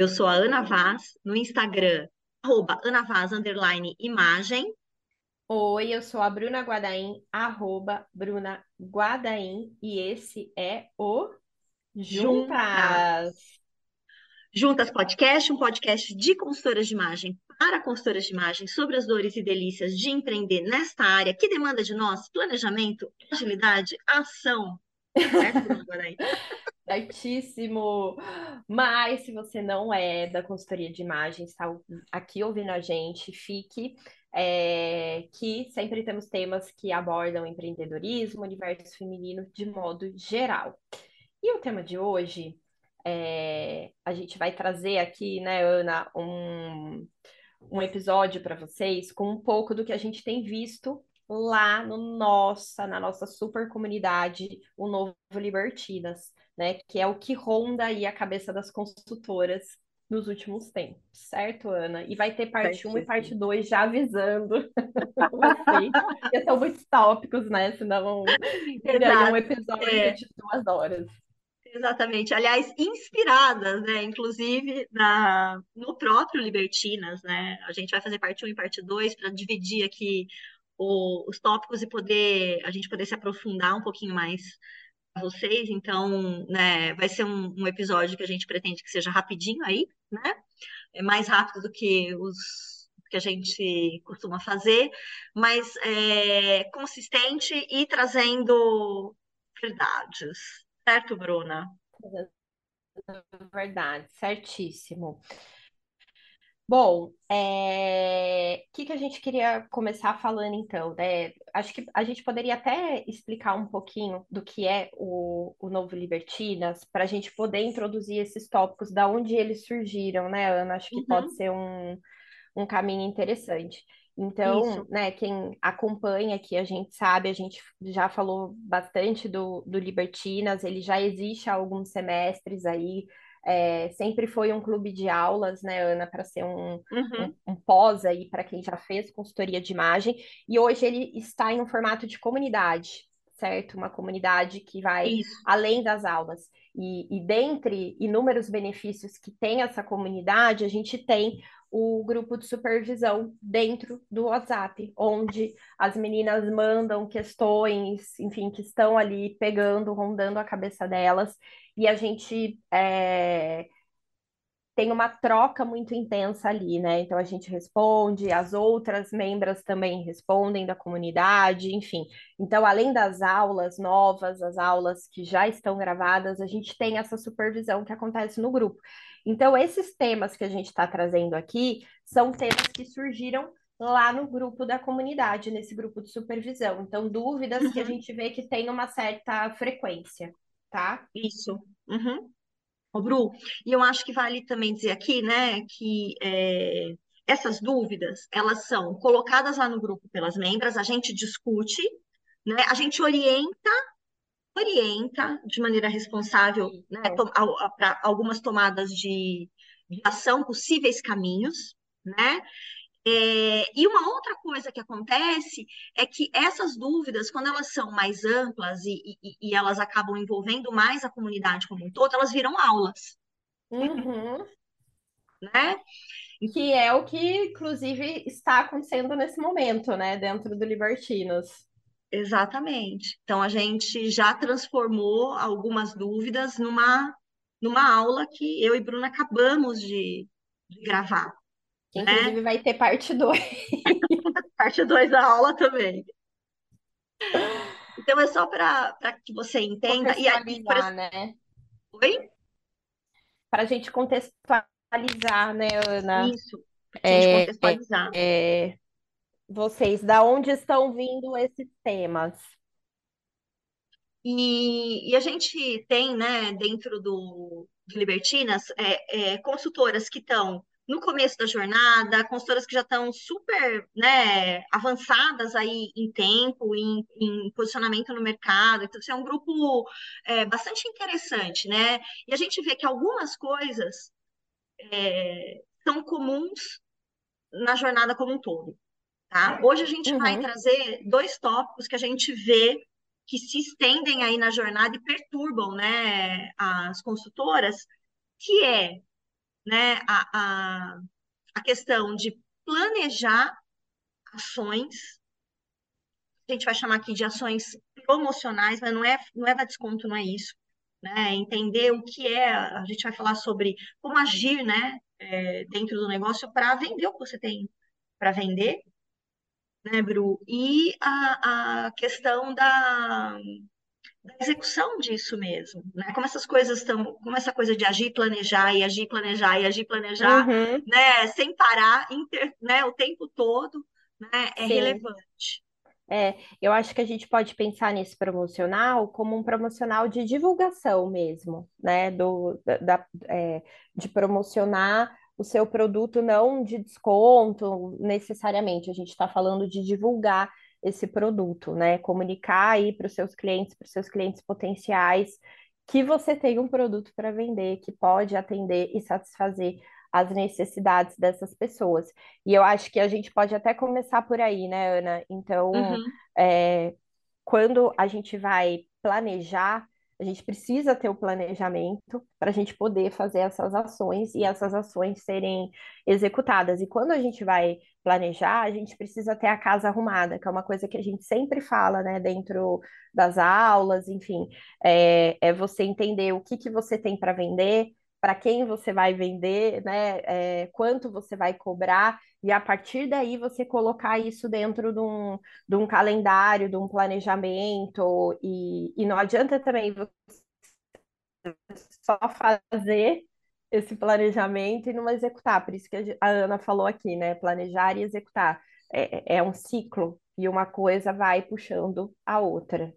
Eu sou a Ana Vaz, no Instagram, arroba Ana Vaz, underline, imagem. Oi, eu sou a Bruna Guadaim, arroba Bruna Guadaim, e esse é o Juntas. Juntas Podcast, um podcast de consultoras de imagem para consultoras de imagem sobre as dores e delícias de empreender nesta área que demanda de nós planejamento, agilidade, ação. Guadaim? Certíssimo! Mas se você não é da consultoria de imagem, está aqui ouvindo a gente, fique é, que sempre temos temas que abordam empreendedorismo, universo feminino de modo geral. E o tema de hoje, é, a gente vai trazer aqui, né, Ana, um, um episódio para vocês com um pouco do que a gente tem visto lá no nossa, na nossa super comunidade, o Novo Libertinas né? Que é o que ronda aí a cabeça das consultoras nos últimos tempos, certo, Ana? E vai ter parte 1 um e parte 2 já avisando porque são muitos tópicos, né? Senão seria um episódio é. de duas horas. Exatamente. Aliás, inspiradas, né? Inclusive na, no próprio Libertinas, né? A gente vai fazer parte 1 um e parte 2 para dividir aqui o, os tópicos e poder a gente poder se aprofundar um pouquinho mais vocês, então, né, vai ser um, um, episódio que a gente pretende que seja rapidinho aí, né? É mais rápido do que os que a gente costuma fazer, mas é, consistente e trazendo verdades, certo, Bruna? Verdade, certíssimo. Bom, o é... que, que a gente queria começar falando então? Né? Acho que a gente poderia até explicar um pouquinho do que é o, o Novo Libertinas, para a gente poder introduzir esses tópicos, da onde eles surgiram, né, Ana? Acho que uhum. pode ser um, um caminho interessante. Então, Isso. né, quem acompanha aqui, a gente sabe, a gente já falou bastante do, do Libertinas, ele já existe há alguns semestres aí, é, sempre foi um clube de aulas, né, Ana, para ser um, uhum. um, um, pós aí para quem já fez consultoria de imagem. E hoje ele está em um formato de comunidade, certo? Uma comunidade que vai Isso. além das aulas. E, e dentre inúmeros benefícios que tem essa comunidade, a gente tem o grupo de supervisão dentro do WhatsApp, onde as meninas mandam questões, enfim, que estão ali pegando, rondando a cabeça delas, e a gente é, tem uma troca muito intensa ali, né? Então a gente responde, as outras membros também respondem da comunidade, enfim. Então, além das aulas novas, as aulas que já estão gravadas, a gente tem essa supervisão que acontece no grupo. Então, esses temas que a gente está trazendo aqui são temas que surgiram lá no grupo da comunidade, nesse grupo de supervisão. Então, dúvidas uhum. que a uhum. gente vê que tem uma certa frequência, tá? Isso. Uhum. Ô, Bru, e eu acho que vale também dizer aqui, né, que é, essas dúvidas, elas são colocadas lá no grupo pelas membras, a gente discute, né, a gente orienta orienta de maneira responsável né, para algumas tomadas de, de ação, possíveis caminhos, né? É, e uma outra coisa que acontece é que essas dúvidas, quando elas são mais amplas e, e, e elas acabam envolvendo mais a comunidade como um todo, elas viram aulas. Uhum. Né? Que é o que, inclusive, está acontecendo nesse momento, né, dentro do Libertinos. Exatamente. Então, a gente já transformou algumas dúvidas numa, numa aula que eu e Bruna acabamos de, de gravar. Que, né? inclusive, vai ter parte 2. parte 2 da aula também. Então, é só para que você entenda. E aí, por... né? Oi? Para a gente contextualizar, né, Ana? Isso, para a gente é, contextualizar. É, vocês, da onde estão vindo esses temas? E, e a gente tem, né, dentro do, do Libertinas, é, é, consultoras que estão no começo da jornada, consultoras que já estão super né, avançadas aí em tempo, em, em posicionamento no mercado. Então, isso é um grupo é, bastante interessante, né? E a gente vê que algumas coisas é, são comuns na jornada como um todo. Tá? Hoje a gente uhum. vai trazer dois tópicos que a gente vê que se estendem aí na jornada e perturbam né, as consultoras, que é né, a, a, a questão de planejar ações, a gente vai chamar aqui de ações promocionais, mas não é, não é dar desconto, não é isso. Né? Entender o que é, a gente vai falar sobre como agir né, é, dentro do negócio para vender o que você tem para vender, né, Bru? E a, a questão da, da execução disso mesmo, né? Como essas coisas estão, como essa coisa de agir, planejar e agir, planejar e agir, planejar, Uhum, né? Sem parar, inter, né? O tempo todo, né? É sim. relevante. É, eu acho que a gente pode pensar nesse promocional como um promocional de divulgação mesmo, né? Do, da, da- é, de promocionar o seu produto, não de desconto necessariamente. A gente está falando de divulgar esse produto, né? Comunicar aí para os seus clientes, para os seus clientes potenciais, que você tem um produto para vender, que pode atender e satisfazer as necessidades dessas pessoas. E eu acho que a gente pode até começar por aí, né, Ana? Então, Uhum, é, quando a gente vai planejar, a gente precisa ter o planejamento para a gente poder fazer essas ações e essas ações serem executadas. E quando a gente vai planejar, a gente precisa ter a casa arrumada, que é uma coisa que a gente sempre fala, né, dentro das aulas, enfim, é, é você entender o que que você tem para vender para quem você vai vender, né? É, quanto você vai cobrar, e a partir daí você colocar isso dentro de um, de um calendário, de um planejamento, e, e não adianta também você só fazer esse planejamento e não executar. Por isso que a Ana falou aqui, né? Planejar e executar. É, é um ciclo, e uma coisa vai puxando a outra,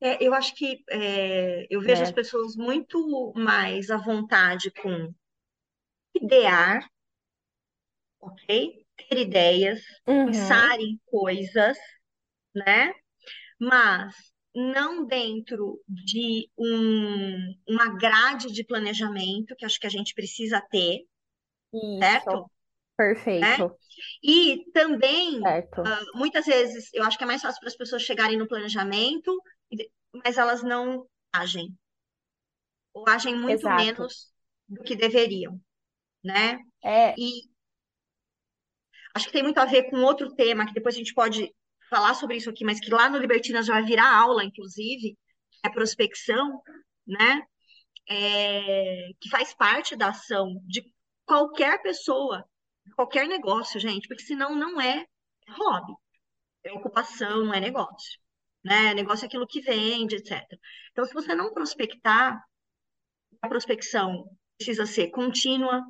É, eu acho que é, eu vejo as né? pessoas muito mais à vontade com idear, ok? Ter ideias, Uhum, pensar em coisas, né? Mas não dentro de um, uma grade de planejamento que acho que a gente precisa ter, isso, certo? Né? perfeito, E também, ah, muitas vezes, eu acho que é mais fácil para as pessoas chegarem no planejamento, mas elas não agem, ou agem muito exato. menos do que deveriam, né? É, E acho que tem muito a ver com outro tema, que depois a gente pode falar sobre isso aqui, mas que lá no Libertinas vai virar aula, inclusive, é prospecção, né? É, que faz parte da ação de qualquer pessoa, qualquer negócio, gente, porque senão não é hobby, é ocupação, não é negócio, né? Negócio é aquilo que vende, etc. Então, se você não prospectar, a prospecção precisa ser contínua,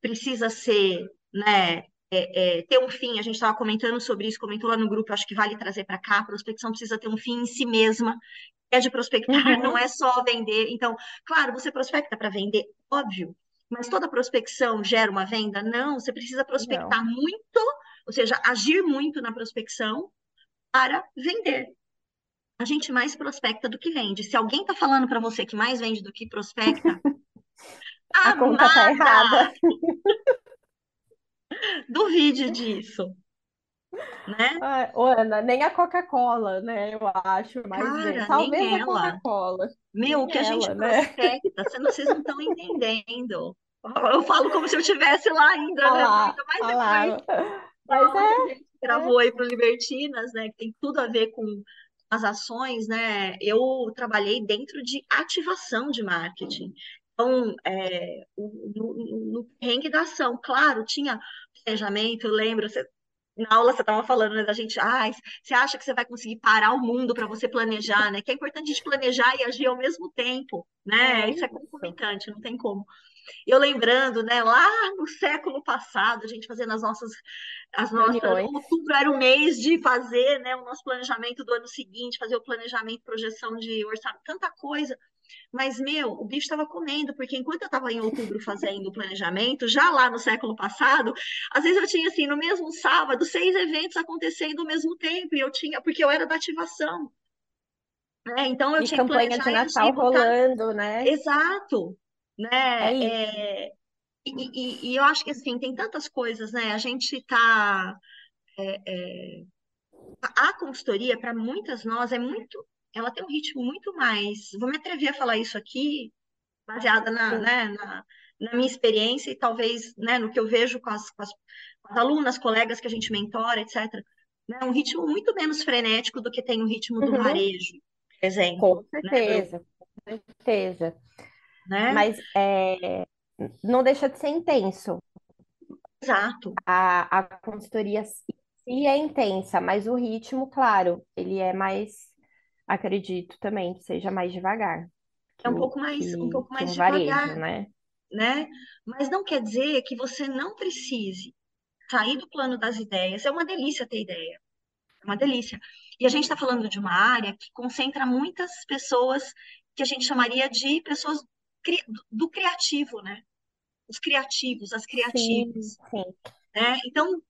precisa ser, né, é, é, ter um fim. A gente estava comentando sobre isso, comentou lá no grupo, acho que vale trazer para cá. A prospecção precisa ter um fim em si mesma. É de prospectar, não uhum, é só vender. Então, claro, você prospecta para vender, óbvio, mas toda prospecção gera uma venda? Não, você precisa não, prospectar muito, ou seja, agir muito na prospecção para vender. A gente mais prospecta do que vende. Se alguém está falando para você que mais vende do que prospecta, a conta tá errada. duvide disso, né? Ô, Ana, nem a Coca-Cola, né? Eu acho, vende. Cara, Talvez nem a ela. Coca-Cola, Meu, o que a gente ela, né? prospecta, vocês não estão entendendo. Eu falo como se eu estivesse lá ainda, Olha né? mais olha depois Mas que a gente é, é. gravou aí para o Libertinas, né? Que tem tudo a ver com as ações, né? Eu trabalhei dentro de ativação de marketing. Então, é, o- no, no perrengue da ação, claro, tinha planejamento, eu lembro, você- na aula você estava falando, né, da gente, ah, você acha que você vai conseguir parar o mundo para você planejar, né? Que é importante a gente planejar e agir ao mesmo tempo, né? É Isso é concomitante, não tem como. Eu lembrando, né, lá no século passado, a gente fazendo as nossas, as nossas, outubro era o mês de fazer, né, o nosso planejamento do ano seguinte, fazer o planejamento, projeção de orçamento, tanta coisa. Mas, meu, o bicho estava comendo, porque enquanto eu estava em outubro fazendo o planejamento, já lá no século passado, às vezes eu tinha, assim, no mesmo sábado, seis eventos acontecendo ao mesmo tempo, e eu tinha, porque eu era da ativação, né? Então eu E tinha que campanha de Natal rolando, né? exato, É né? isso. É, e, e- e eu acho que assim, tem tantas coisas, né? A gente tá. A consultoria, para muitas nós, é muito. Ela tem um ritmo muito mais. Vou me atrever a falar isso aqui, baseada na, né, na, na minha experiência e talvez né, no que eu vejo com as, com as, com as alunas, colegas que a gente mentora, etc., né, um ritmo muito menos frenético do que tem o ritmo do Uhum. varejo, por exemplo. Com né, certeza, com certeza. Né? Mas é, não deixa de ser intenso. Exato. A, a consultoria sim é intensa, mas o ritmo, claro, ele é mais, acredito também, que seja mais devagar É um pouco mais, que, um pouco mais um varejo, devagar, né? né? Mas não quer dizer que você não precise sair do plano das ideias. É uma delícia ter ideia. É uma delícia. E a gente está falando de uma área que concentra muitas pessoas que a gente chamaria de pessoas cri- do criativo, né? Os criativos, as Sim, criativas, sim, né? Então,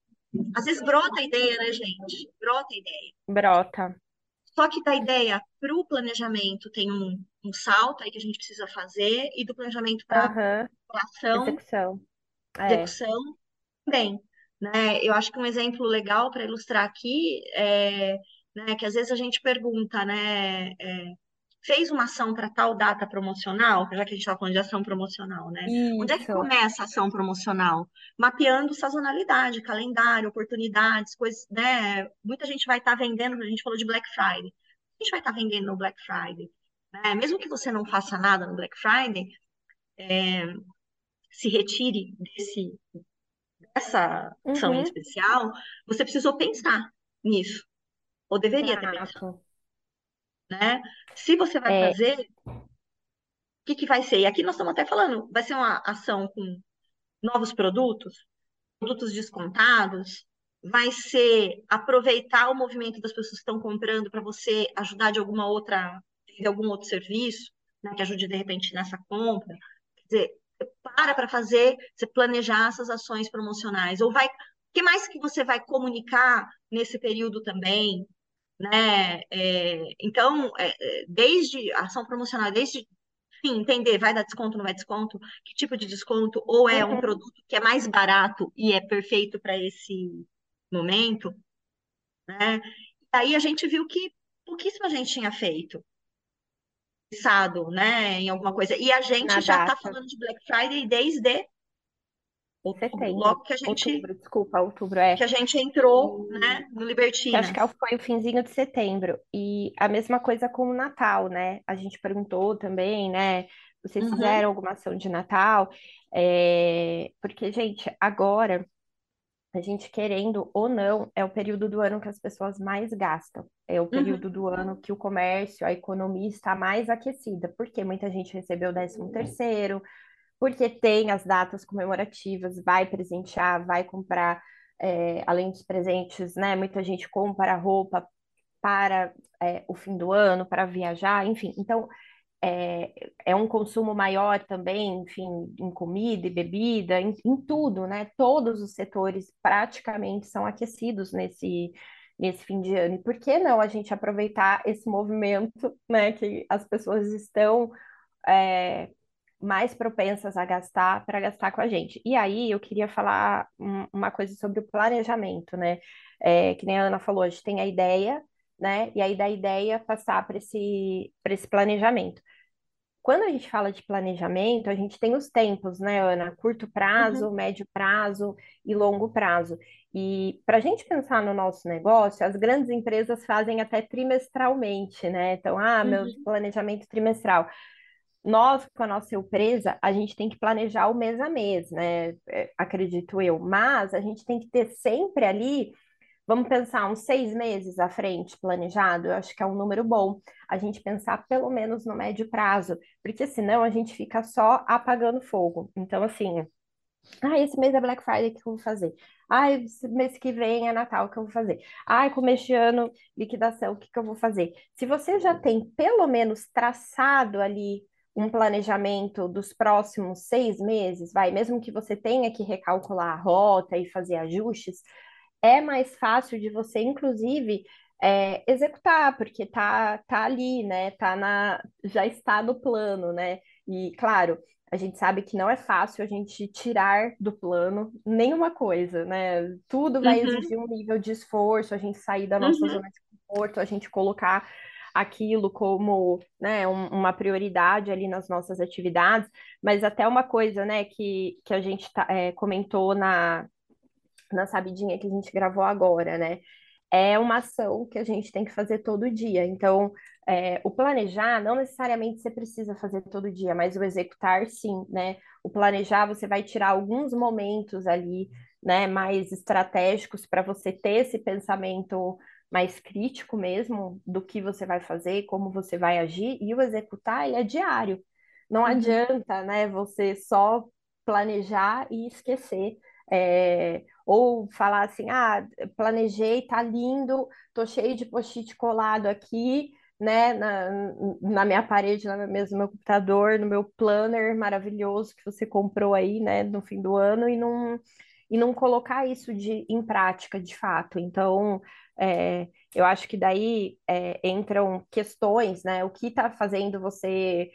às vezes brota a ideia, né, gente? Brota a ideia. brota. Só que da ideia para o planejamento tem um, um salto aí que a gente precisa fazer, e do planejamento para a ação, execução. É, execução também, né? Eu acho que um exemplo legal para ilustrar aqui é, né, que às vezes a gente pergunta, né, é, fez uma ação para tal data promocional, já que a gente está falando de ação promocional, né? Onde é que isso. começa a ação promocional? Mapeando sazonalidade, calendário, oportunidades, coisas, né? Muita gente vai estar vendendo, a gente falou de Black Friday. A gente vai estar vendendo no Black Friday, né? Mesmo que você não faça nada no Black Friday, se retire desse, dessa ação Uhum, especial, você precisou pensar nisso, ou deveria ter pensado, exato. Né? Se você vai É, fazer, o que que vai ser? E aqui nós estamos até falando, vai ser uma ação com novos produtos, produtos descontados, vai ser aproveitar o movimento das pessoas que estão comprando para você ajudar de alguma outra, de algum outro serviço, né, que ajude de repente nessa compra. Quer dizer, para para fazer, você planejar essas ações promocionais, ou vai, o que mais que você vai comunicar nesse período também, né? É, então, é, é, desde a ação promocional, desde Sim, entender, vai dar desconto, não vai desconto, que tipo de desconto, ou é um uhum, produto que é mais barato e é perfeito para esse momento, né? E aí a gente viu que pouquíssima gente tinha feito, pensado, né, em alguma coisa. E a na gente já está falando de Black Friday desde Setembro, logo que a gente outubro, desculpa, outubro é. que a gente entrou, E né, no que acho que foi o finzinho de setembro. E a mesma coisa com o Natal, né? A gente perguntou também, né? Vocês Uhum, fizeram alguma ação de Natal? É, Porque, gente, agora, a gente querendo ou não, é o período do ano que as pessoas mais gastam. É o uhum, período do ano que o comércio, a economia está mais aquecida, porque muita gente recebeu o décimo terceiro, porque tem as datas comemorativas, vai presentear, vai comprar, é, além dos presentes, né? Muita gente compra roupa para é, o fim do ano, para viajar, enfim. Então, é, é um consumo maior também, enfim, em comida e bebida, em, em tudo, né? Todos os setores praticamente são aquecidos nesse, nesse fim de ano. E por que não a gente aproveitar esse movimento, né, que as pessoas estão é, mais propensas a gastar para gastar com a gente. E aí eu queria falar um- uma coisa sobre o planejamento, né? É, que nem a Ana falou, a gente tem a ideia, né? E aí da ideia passar para esse, esse planejamento. Quando a gente fala de planejamento, a gente tem os tempos, né, Ana? Curto prazo, uhum, médio prazo e longo prazo. E para a gente pensar no nosso negócio, as grandes empresas fazem até trimestralmente, né? Então, ah, meu uhum, planejamento trimestral nós, com a nossa empresa, a gente tem que planejar o mês a mês, né? É, acredito eu. Mas a gente tem que ter sempre ali, vamos pensar uns seis meses à frente planejado, eu acho que é um número bom. A gente pensar pelo menos no médio prazo, porque senão a gente fica só apagando fogo. Então, assim. Ah, esse mês é Black Friday, que eu vou fazer? Ah, esse mês que vem é Natal, que eu vou fazer? Ah, começo de ano, liquidação, o que que eu vou fazer? Se você já tem pelo menos traçado ali um planejamento dos próximos seis meses, vai, mesmo que você tenha que recalcular a rota e fazer ajustes, é mais fácil de você, inclusive, é, executar, porque tá, tá ali, né? Tá na, já está no plano, né? E, claro, a gente sabe que não é fácil a gente tirar do plano nenhuma coisa, né? Tudo vai uhum, exigir um nível de esforço, a gente sair da nossa uhum, zona de conforto, a gente colocar aquilo como né, um, uma prioridade ali nas nossas atividades, mas até uma coisa né, que, que a gente tá, é, comentou na, na sabidinha que a gente gravou agora, né? É uma ação que a gente tem que fazer todo dia. Então, é, o planejar, não necessariamente você precisa fazer todo dia, mas o executar, sim, né? O planejar, você vai tirar alguns momentos ali, né, mais estratégicos para você ter esse pensamento mais crítico mesmo do que você vai fazer, como você vai agir, e o executar, ele é diário. Não uhum. adianta, né, você só planejar e esquecer. É, ou falar assim, ah, planejei, tá lindo, tô cheio de post-it colado aqui, né, na, na minha parede, na mesa do meu computador, no meu planner maravilhoso que você comprou aí, né, no fim do ano e não, e não colocar isso de, em prática, de fato. Então, é, eu acho que daí é, entram questões, né, o que está fazendo você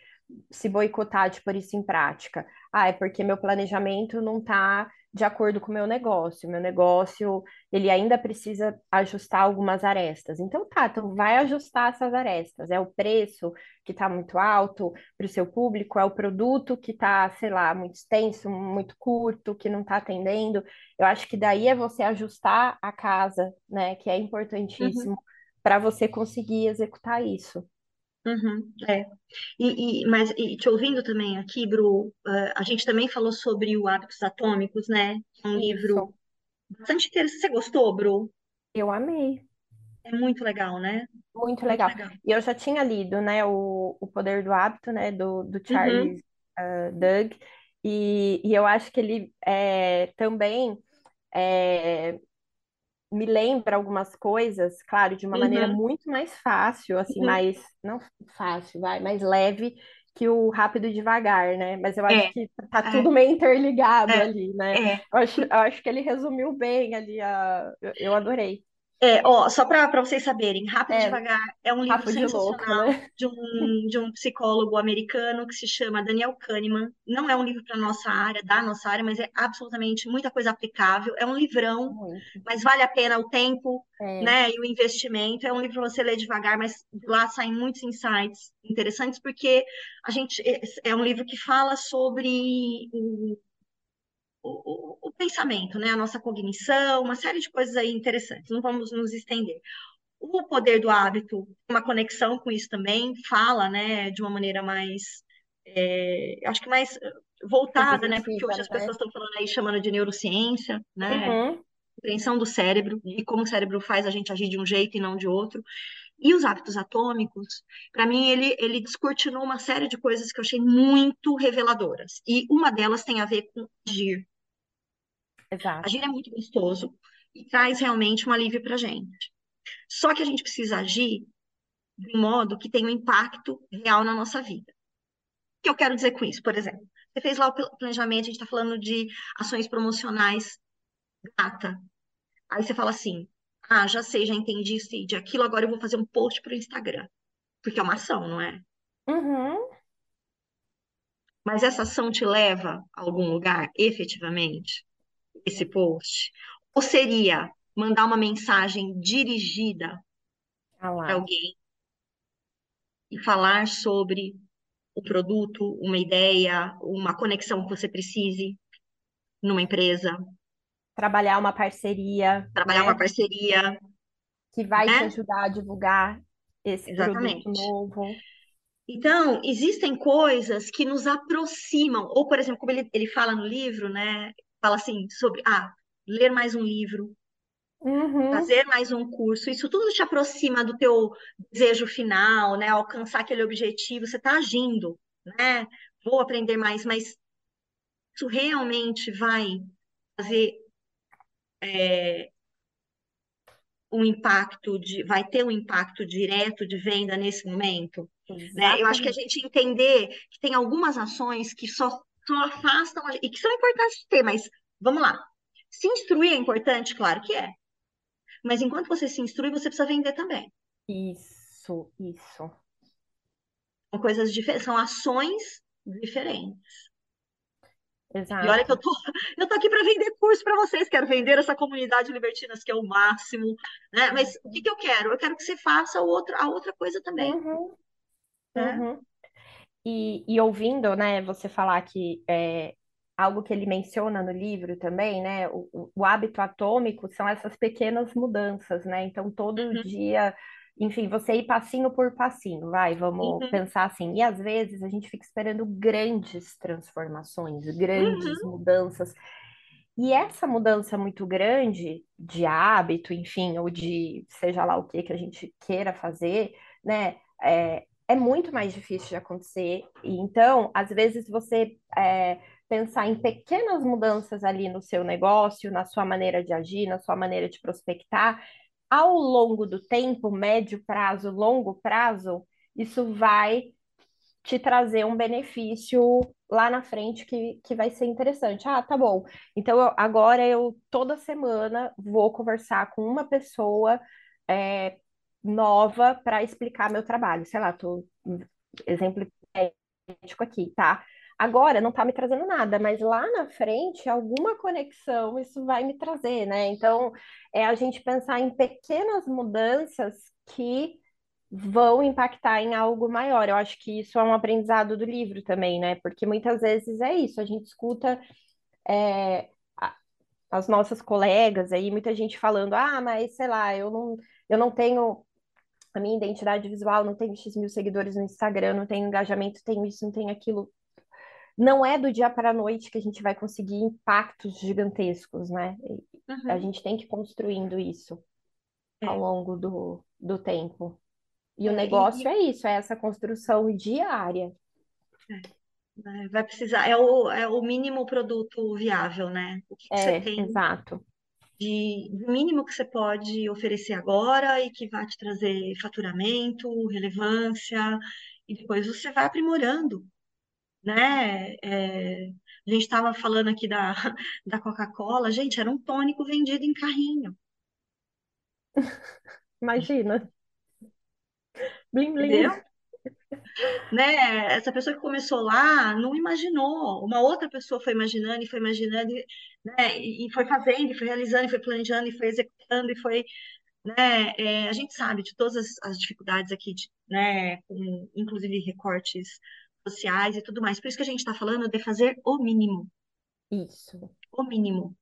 se boicotar de pôr isso em prática? Ah, é porque meu planejamento não está de acordo com o meu negócio. Meu negócio, ele ainda precisa ajustar algumas arestas. Então tá, então vai ajustar essas arestas. É o preço que está muito alto para o seu público, é o produto que está, sei lá, muito extenso, muito curto, que não está atendendo. Eu acho que daí é você ajustar a casa, né? Que é importantíssimo uhum. para você conseguir executar isso. Uhum, é. E, e, mas e te ouvindo também aqui, Bru, uh, a gente também falou sobre o Hábitos Atômicos, né? É um livro bastante interessante. Você gostou, Bru? Eu amei. É muito legal, né? Muito, muito legal. legal. E eu já tinha lido, né, o, o Poder do Hábito, né, do, do Charles uhum. uh, Doug, e, e eu acho que ele é, também é, me lembra algumas coisas, claro, de uma uhum. maneira muito mais fácil, assim, uhum. mais, não fácil, vai, mais leve que o rápido e devagar, né? Mas eu acho é. que tá é. tudo meio interligado é. ali, né? É. Eu, acho, eu acho que ele resumiu bem ali, a... eu, eu adorei. É, ó, só para vocês saberem, Rápido e é, Devagar é um livro de sensacional louco, né? de, um, de um psicólogo americano que se chama Daniel Kahneman. Não é um livro para nossa área, da nossa área, mas é absolutamente muita coisa aplicável. É um livrão, Muito. mas vale a pena o tempo, é. né, e o investimento. É um livro para você ler devagar, mas lá saem muitos insights interessantes porque a gente é, é um livro que fala sobre o o, o, pensamento, né? A nossa cognição, uma série de coisas aí interessantes. Não vamos nos estender. O poder do hábito, uma conexão com isso também, fala, né, de uma maneira mais, é, acho que mais eh, voltada, né? Porque hoje as né? pessoas estão falando aí, chamando de neurociência, né? Uhum. Compreensão do cérebro e como o cérebro faz a gente agir de um jeito e não de outro. E os hábitos atômicos, para mim, ele, ele descortinou uma série de coisas que eu achei muito reveladoras. E uma delas tem a ver com agir. Exato. Agir é muito gostoso e traz realmente um alívio para a gente. Só que a gente precisa agir de um modo que tenha um impacto real na nossa vida. O que eu quero dizer com isso? Por exemplo, você fez lá o planejamento, a gente está falando de ações promocionais gata. Aí você fala assim: ah, já sei, já entendi isso e aquilo, agora eu vou fazer um post para o Instagram. Porque é uma ação, não é? Uhum. Mas essa ação te leva a algum lugar, efetivamente? Esse post? Ou seria mandar uma mensagem dirigida ah para alguém e falar sobre o produto, uma ideia, uma conexão que você precise numa empresa, trabalhar uma parceria. Trabalhar né? uma parceria. Que vai né? te ajudar a divulgar esse Exatamente. produto novo. Então, existem coisas que nos aproximam, ou, por exemplo, como ele, ele fala no livro, né? Fala assim, sobre ah, ler mais um livro, uhum. fazer mais um curso, isso tudo te aproxima do teu desejo final, né? Alcançar aquele objetivo, você está agindo, né? Vou aprender mais, mas isso realmente vai fazer é, um impacto de, vai ter um impacto direto de venda nesse momento. Né? Eu acho que a gente entender que tem algumas ações que só, só afastam e que são importantes de ter, mas vamos lá. Se instruir é importante, claro que é. Mas enquanto você se instrui, você precisa vender também. Isso, isso. São coisas diferentes, são ações diferentes. E olha que eu exato. tô, eu tô aqui para vender curso para vocês, quero vender essa comunidade libertinas, que é o máximo, né? Mas o que que eu quero? Eu quero que você faça o outro, a outra coisa também, Uhum, né? uhum. E, e ouvindo, né, você falar que é, algo que ele menciona no livro também, né, o, o o hábito atômico são essas pequenas mudanças, né? Então, todo Uhum, dia, enfim, você ir passinho por passinho, vai, vamos uhum, pensar assim. E às vezes a gente fica esperando grandes transformações, grandes uhum, mudanças. E essa mudança muito grande de hábito, enfim, ou de seja lá o que que a gente queira fazer, né? É, é muito mais difícil de acontecer. E então, às vezes, você é, pensar em pequenas mudanças ali no seu negócio, na sua maneira de agir, na sua maneira de prospectar, ao longo do tempo, médio prazo, longo prazo, isso vai te trazer um benefício lá na frente que, que vai ser interessante. Ah, tá bom. Então, eu- agora eu toda semana vou conversar com uma pessoa é, nova para explicar meu trabalho. Sei lá, tô exemplo hipotético aqui, tá? Agora não tá me trazendo nada, mas lá na frente, alguma conexão isso vai me trazer, né? Então, é a gente pensar em pequenas mudanças que vão impactar em algo maior. Eu acho que isso é um aprendizado do livro também, né? Porque muitas vezes é isso, a gente escuta é, as nossas colegas aí, muita gente falando, ah, mas sei lá, eu não, eu não tenho a minha identidade visual, não tenho X mil seguidores no Instagram, não tenho engajamento, tenho isso, não tenho aquilo. Não é do dia para a noite que a gente vai conseguir impactos gigantescos, né? E A uhum. gente tem que ir construindo isso ao É, longo do, do tempo. E o é, e, negócio é isso, é essa construção diária. e, é, vai precisar, é o, é o mínimo produto viável, né? O que que você É, tem exato. de mínimo que você pode oferecer agora e que vai te trazer faturamento, relevância, e depois você vai aprimorando, né? É, a gente estava falando aqui da, da Coca-Cola, gente, era um tônico vendido em carrinho, Imagina. Blim, blim. entendeu? Né? Essa pessoa que começou lá não imaginou, uma outra pessoa foi imaginando e foi imaginando, e, né? E e foi fazendo, e foi realizando, e foi planejando, e foi executando, e foi né? É, a gente sabe de todas as, as dificuldades aqui, de, né? Com, inclusive recortes sociais e tudo mais. Por isso que a gente está falando de fazer o mínimo, Isso. o mínimo,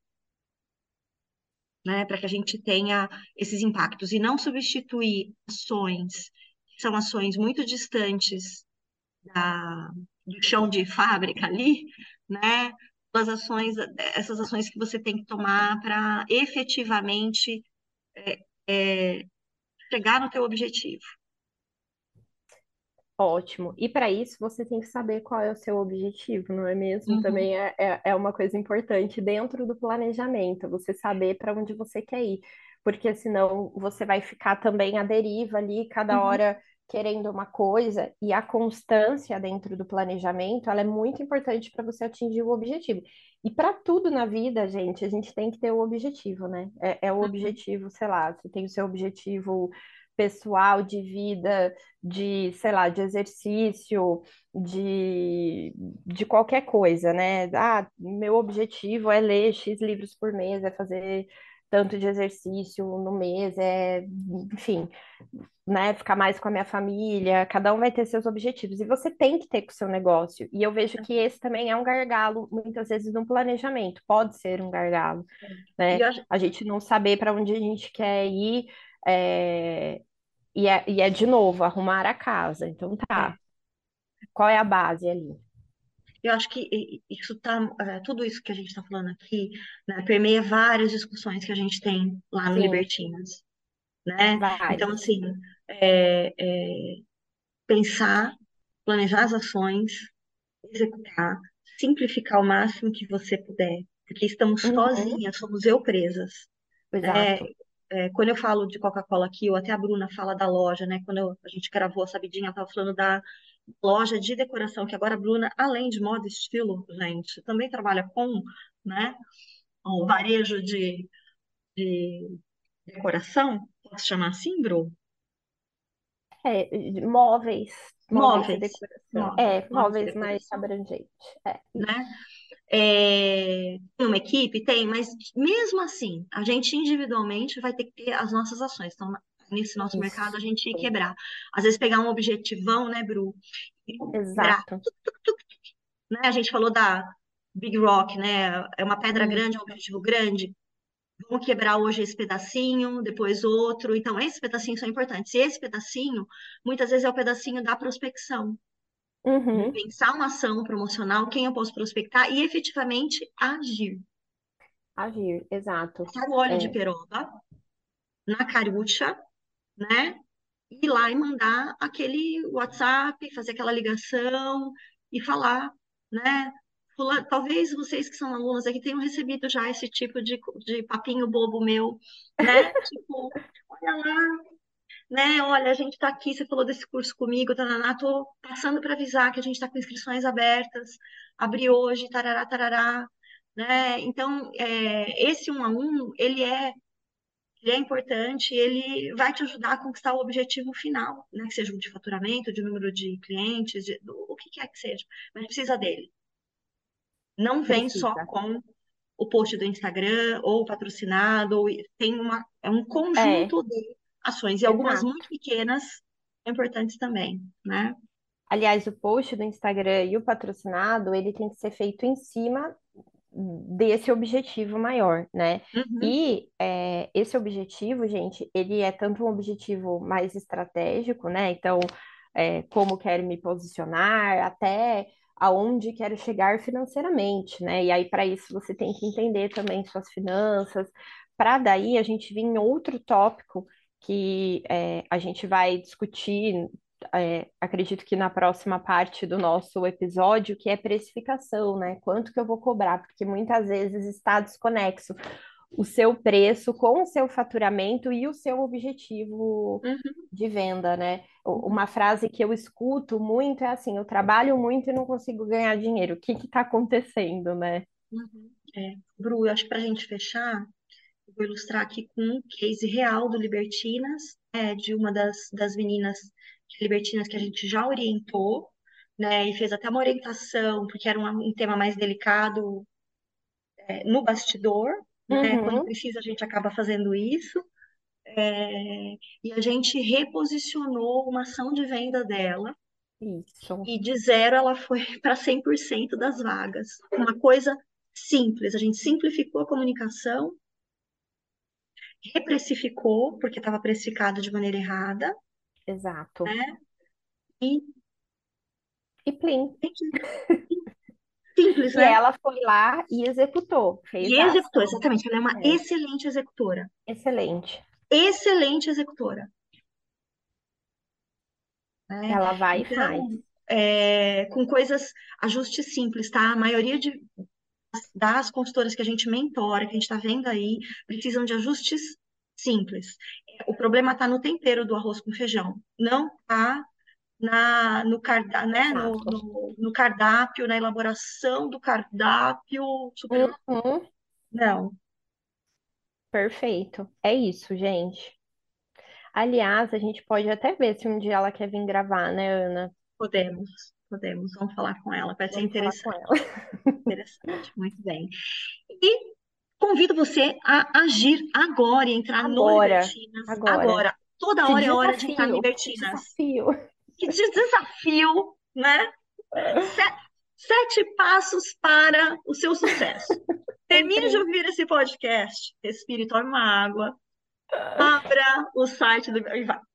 né? Para que a gente tenha esses impactos e não substituir ações que são ações muito distantes da, do chão de fábrica ali, né? As ações, essas ações que você tem que tomar para efetivamente é, é, chegar no teu objetivo. Ótimo. E para isso você tem que saber qual é o seu objetivo, não é mesmo? Uhum, Também é, é, é uma coisa importante dentro do planejamento, você saber para onde você quer ir. Porque senão você vai ficar também à deriva ali, cada uhum. hora querendo uma coisa, e a constância dentro do planejamento, ela é muito importante para você atingir o objetivo. E para tudo na vida, gente, a gente tem que ter o objetivo, né? É, é o Uhum, objetivo, sei lá, você tem o seu objetivo pessoal de vida de, sei lá, de exercício, de, de qualquer coisa, né? Ah, meu objetivo é ler X livros por mês, é fazer tanto de exercício no mês, é, enfim, né, ficar mais com a minha família, cada um vai ter seus objetivos, e você tem que ter com o seu negócio. E eu vejo que esse também é um gargalo, muitas vezes, no planejamento, pode ser um gargalo, E né? A gente não saber para onde a gente quer ir, é, e é, e é de novo, arrumar a casa. Então é, tá, qual é a base ali? eu acho que isso tá, é, tudo isso que a gente está falando aqui, né, permeia várias discussões que a gente tem lá no Sim, Libertinas, né? Então, assim, é, é, pensar, planejar as ações, executar, simplificar o máximo que você puder, porque estamos Uhum, sozinhas, somos eu presas. né? exato. É, quando eu falo de Coca-Cola aqui, ou até a Bruna fala da loja, né? Quando eu- a gente gravou a Sabidinha, ela estava falando da loja de decoração, que agora a Bruna, além de moda e estilo, gente, também trabalha com, né? O varejo de, de decoração, posso chamar assim, Bru? É, móveis, móveis Móveis, decoração. móveis, É, móveis móveis mais abrangente. É, né? Isso. É, tem uma equipe? Tem, mas mesmo assim, a gente individualmente vai ter que ter as nossas ações. Então, nesse nosso mercado, a gente quebrar. Às vezes, pegar um objetivão, né, Bru? Exato. Né? A gente falou da Big Rock, né? É uma pedra grande, é um objetivo grande. Vamos quebrar hoje esse pedacinho, depois outro. Então, esses pedacinhos são importantes. E esse pedacinho, muitas vezes, é o pedacinho da prospecção. Uhum. Pensar uma ação promocional, quem eu posso prospectar e efetivamente agir. Agir, exato. Passar o óleo é. de peroba na carucha, né? Ir lá e mandar aquele WhatsApp, fazer aquela ligação e falar, né? Talvez vocês que são alunos aqui tenham recebido já esse tipo de, de papinho bobo meu, né? tipo, olha lá, né? Olha, a gente está aqui, você falou desse curso comigo, tananá, tô passando para avisar que a gente está com inscrições abertas, abri hoje, tarará, tarará, né? Então, é, esse um a um, ele é, ele é importante, ele vai te ajudar a conquistar o objetivo final, né? Que seja de faturamento, de número de clientes, de, do, o que quer que seja, mas precisa dele. Não vem precisa. só com o post do Instagram ou patrocinado, ou tem uma, é um conjunto é. de ações, e algumas muito pequenas importantes também, né? Aliás, o post do Instagram e o patrocinado, ele tem que ser feito em cima desse objetivo maior, né? Uhum. E é, esse objetivo, gente, ele é tanto um objetivo mais estratégico, né? Então, é, como quero me posicionar, até aonde quero chegar financeiramente, né? E aí, para isso, você tem que entender também suas finanças, para daí a gente vir em outro tópico que é, a gente vai discutir, é, acredito que na próxima parte do nosso episódio, que é precificação, né? Quanto que eu vou cobrar, porque muitas vezes está desconexo o seu preço com o seu faturamento e o seu objetivo uhum. de venda, né? Uma frase que eu escuto muito é assim: eu trabalho muito e não consigo ganhar dinheiro. O que está acontecendo, né? Uhum. É. Bru, acho que para a gente fechar, vou ilustrar aqui com um case real do Libertinas, é, de uma das, das meninas libertinas que a gente já orientou, né, e fez até uma orientação, porque era um, um tema mais delicado é, no bastidor, né, uhum. quando precisa a gente acaba fazendo isso, é, e a gente reposicionou uma ação de venda dela, isso. e de zero ela foi para 100% das vagas. Uma coisa simples, a gente simplificou a comunicação, reprecificou, porque estava precificado de maneira errada, Exato. né? E, E plim. simples, E né? ela foi lá e executou, fez E a executou, ação. exatamente. Ela é uma É. excelente executora. Excelente. Excelente executora. né? Ela vai e Então, faz. é, com coisas, ajustes simples, tá? A maioria de, das consultoras que a gente mentora, que a gente está vendo aí, precisam de ajustes simples. O problema está no tempero do arroz com feijão, não está na, no, carda, né, no, no, no cardápio, na elaboração do cardápio superior. Uhum. Não. Perfeito. É isso, gente. Aliás, a gente pode até ver se um dia ela quer vir gravar, né, Ana? Podemos, podemos. Vamos falar com ela, vai ser interessante. Interessante, muito bem. E convido você a agir agora e entrar no Agora, Libertinas agora. agora. Toda Que hora é hora de entrar no desafio, que Libertinas. desafio. Que desafio, né? Se- Sete passos para o seu sucesso. Termine de ouvir esse podcast, respire, tome uma água, abra o site do.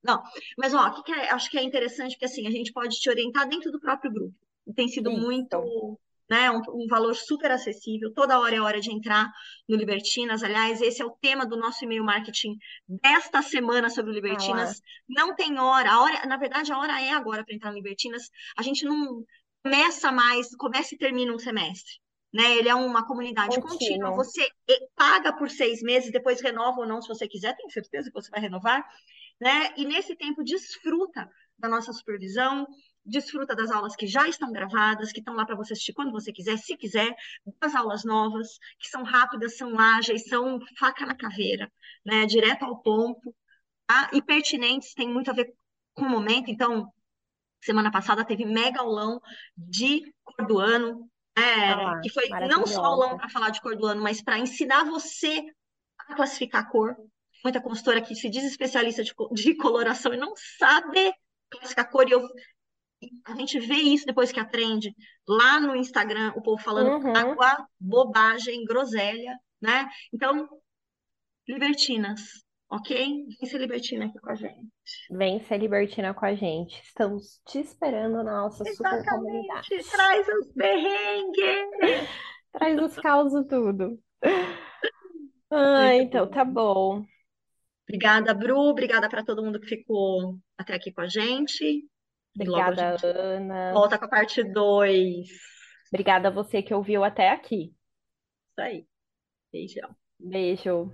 Não, mas ó, o que que é- acho que é interessante, porque assim, a gente pode te orientar dentro do próprio grupo. Tem sido Isso. muito, né, um, um valor super acessível. Toda hora é hora de entrar no Libertinas. Aliás, esse é o tema do nosso e-mail marketing desta semana sobre o Libertinas. Não tem hora. A hora, na verdade, a hora é agora para entrar no Libertinas. A gente não começa mais, começa e termina um semestre. Né? Ele é uma comunidade Contínuo. contínua. Você paga por seis meses, depois renova ou não, se você quiser, tenho certeza que você vai renovar. Né? E nesse tempo, desfruta da nossa supervisão, desfruta das aulas que já estão gravadas, que estão lá para você assistir quando você quiser, se quiser, das aulas novas, que são rápidas, são ágeis, são faca na caveira, né? Direto ao ponto, tá? E pertinentes, tem muito a ver com o momento. Então, semana passada teve mega aulão de cor do ano, Ah É, que foi não só aulão para falar de cor do ano, mas para ensinar você a classificar a cor. Muita consultora que se diz especialista de, de coloração e não sabe classificar a cor. E eu, a gente vê isso depois que aprende lá no Instagram, o povo falando Uhum. água, bobagem, groselha, né? Então, libertinas, ok? Vem ser libertina aqui com a gente. Vem ser libertina com a gente. Estamos te esperando na nossa super comunidade. Exatamente, traz os perrengues. Traz os causos tudo. Ah, então tá bom. Obrigada, Bru. Obrigada para todo mundo que ficou até aqui com a gente. Logo a Obrigada, gente Ana. volta com a parte 2. Isso Obrigada a você que ouviu até aqui. aí. Beijão. Beijo.